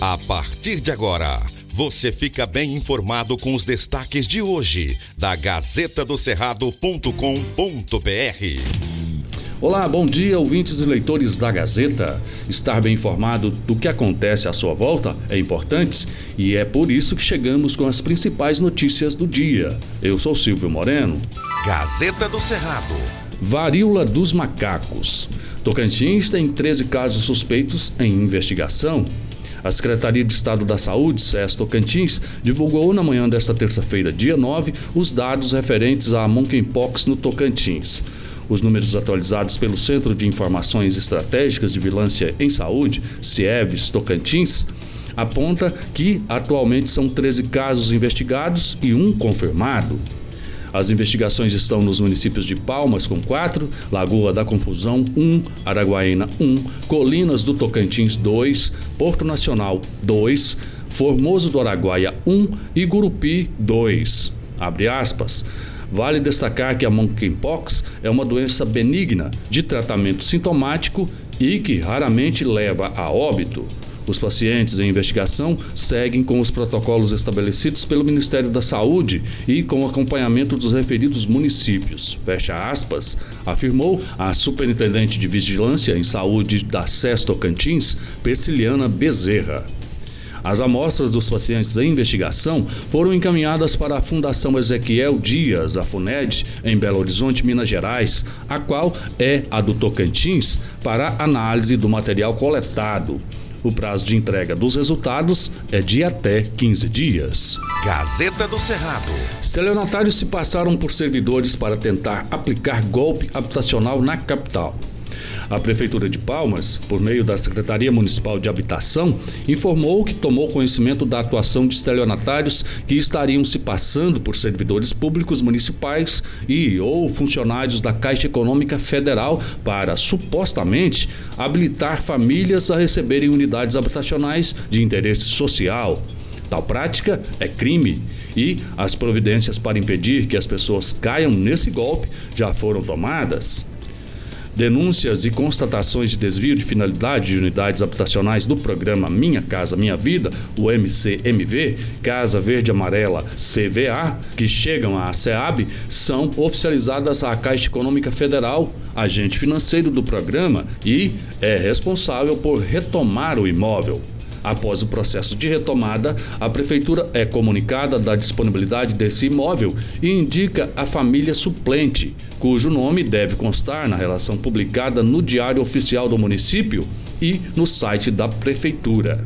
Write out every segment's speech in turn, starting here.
A partir de agora, você fica bem informado com os destaques de hoje da Gazeta do Cerrado.com.br. Olá, bom dia, ouvintes e leitores da Gazeta. Estar bem informado do que acontece à sua volta é importante e é por isso que chegamos com as principais notícias do dia. Eu sou Silvio Moreno. Gazeta do Cerrado. Varíola dos macacos. Tocantins tem 13 casos suspeitos em investigação. A Secretaria de Estado da Saúde, SES Tocantins, divulgou na manhã desta terça-feira, dia 9, os dados referentes à monkeypox no Tocantins. Os números atualizados pelo Centro de Informações Estratégicas de Vigilância em Saúde, CIEVES Tocantins, aponta que atualmente são 13 casos investigados e um confirmado. As investigações estão nos municípios de Palmas, com 4, Lagoa da Confusão, 1, Araguaína, 1, Colinas do Tocantins, 2, Porto Nacional, 2, Formoso do Araguaia, 1 e Gurupi, 2. Abre aspas. Vale destacar que a monkeypox é uma doença benigna de tratamento sintomático e que raramente leva a óbito. Os pacientes em investigação seguem com os protocolos estabelecidos pelo Ministério da Saúde e com acompanhamento dos referidos municípios. Fecha aspas, afirmou a superintendente de Vigilância em Saúde da SES Tocantins, Persiliana Bezerra. As amostras dos pacientes em investigação foram encaminhadas para a Fundação Ezequiel Dias, a FUNED, em Belo Horizonte, Minas Gerais, a qual é a do Tocantins, para análise do material coletado. O prazo de entrega dos resultados é de até 15 dias. Gazeta do Cerrado. Estelionatários se passaram por servidores para tentar aplicar golpe habitacional na capital. A Prefeitura de Palmas, por meio da Secretaria Municipal de Habitação, informou que tomou conhecimento da atuação de estelionatários que estariam se passando por servidores públicos municipais e ou funcionários da Caixa Econômica Federal para, supostamente, habilitar famílias a receberem unidades habitacionais de interesse social. Tal prática é crime e as providências para impedir que as pessoas caiam nesse golpe já foram tomadas. Denúncias e constatações de desvio de finalidade de unidades habitacionais do programa Minha Casa Minha Vida, o MCMV, Casa Verde Amarela CVA, que chegam à SEAB, são oficializadas à Caixa Econômica Federal, agente financeiro do programa, e é responsável por retomar o imóvel. Após o processo de retomada, a Prefeitura é comunicada da disponibilidade desse imóvel e indica a família suplente, cujo nome deve constar na relação publicada no Diário Oficial do Município e no site da Prefeitura.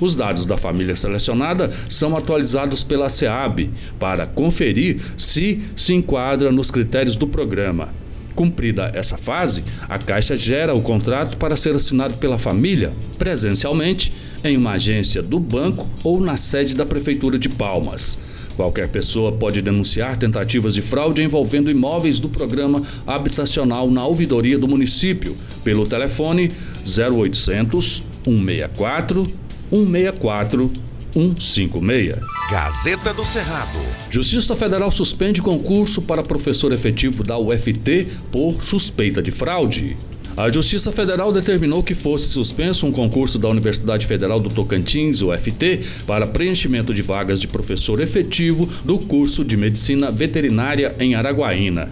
Os dados da família selecionada são atualizados pela SEAB para conferir se se enquadra nos critérios do programa. Cumprida essa fase, a Caixa gera o contrato para ser assinado pela família presencialmente em uma agência do banco ou na sede da Prefeitura de Palmas. Qualquer pessoa pode denunciar tentativas de fraude envolvendo imóveis do programa habitacional na ouvidoria do município pelo telefone 0800 164 164 156. Gazeta do Cerrado. Justiça Federal suspende concurso para professor efetivo da UFT por suspeita de fraude. A Justiça Federal determinou que fosse suspenso um concurso da Universidade Federal do Tocantins, UFT, para preenchimento de vagas de professor efetivo do curso de Medicina Veterinária em Araguaína.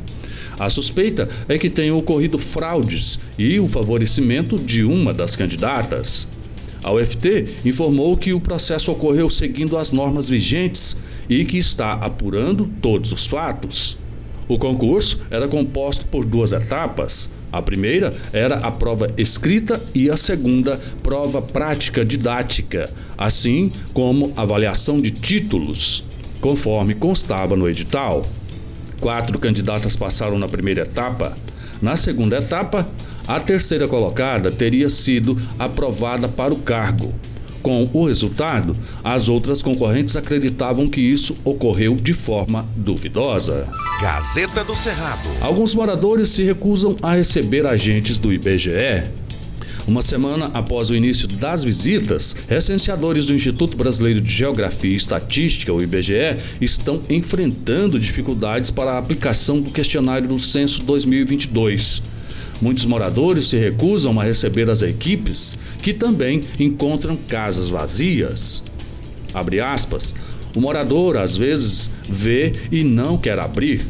A suspeita é que tenham ocorrido fraudes e o favorecimento de uma das candidatas. A UFT informou que o processo ocorreu seguindo as normas vigentes e que está apurando todos os fatos. O concurso era composto por duas etapas. A primeira era a prova escrita e a segunda, prova prática didática, assim como avaliação de títulos, conforme constava no edital. Quatro candidatas passaram na primeira etapa. Na segunda etapa, a terceira colocada teria sido aprovada para o cargo. Com o resultado, as outras concorrentes acreditavam que isso ocorreu de forma duvidosa. Gazeta do Cerrado. Alguns moradores se recusam a receber agentes do IBGE. Uma semana após o início das visitas, recenseadores do Instituto Brasileiro de Geografia e Estatística, o IBGE, estão enfrentando dificuldades para a aplicação do questionário do Censo 2022. Muitos moradores se recusam a receber as equipes, que também encontram casas vazias. Abre aspas. O morador às vezes vê e não quer abrir.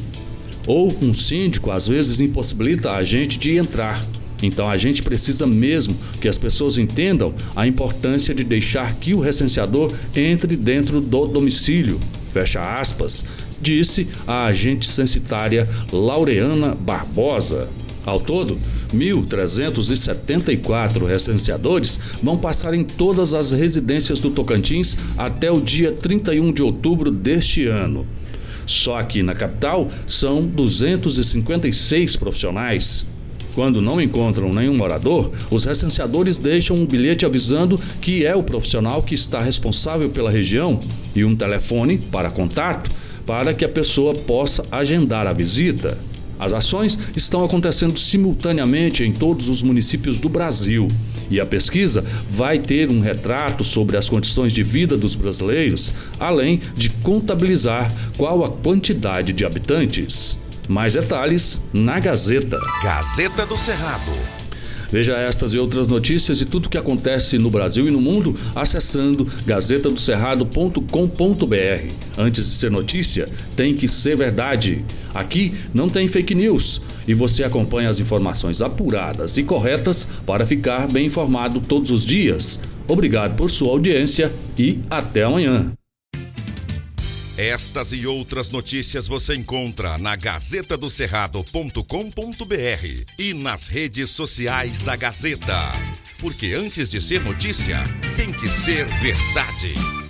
Ou um síndico às vezes impossibilita a gente de entrar. Então a gente precisa mesmo que as pessoas entendam a importância de deixar que o recenseador entre dentro do domicílio. Fecha aspas, disse a agente censitária Laureana Barbosa. Ao todo, 1.374 recenseadores vão passar em todas as residências do Tocantins até o dia 31 de outubro deste ano. Só aqui na capital são 256 profissionais. Quando não encontram nenhum morador, os recenseadores deixam um bilhete avisando que é o profissional que está responsável pela região e um telefone para contato para que a pessoa possa agendar a visita. As ações estão acontecendo simultaneamente em todos os municípios do Brasil. E a pesquisa vai ter um retrato sobre as condições de vida dos brasileiros, além de contabilizar qual a quantidade de habitantes. Mais detalhes na Gazeta. Gazeta do Cerrado. Veja estas e outras notícias e tudo o que acontece no Brasil e no mundo acessando gazetadocerrado.com.br. Antes de ser notícia, tem que ser verdade. Aqui não tem fake news e você acompanha as informações apuradas e corretas para ficar bem informado todos os dias. Obrigado por sua audiência e até amanhã. Estas e outras notícias você encontra na gazetadocerrado.com.br e nas redes sociais da Gazeta. Porque antes de ser notícia, tem que ser verdade.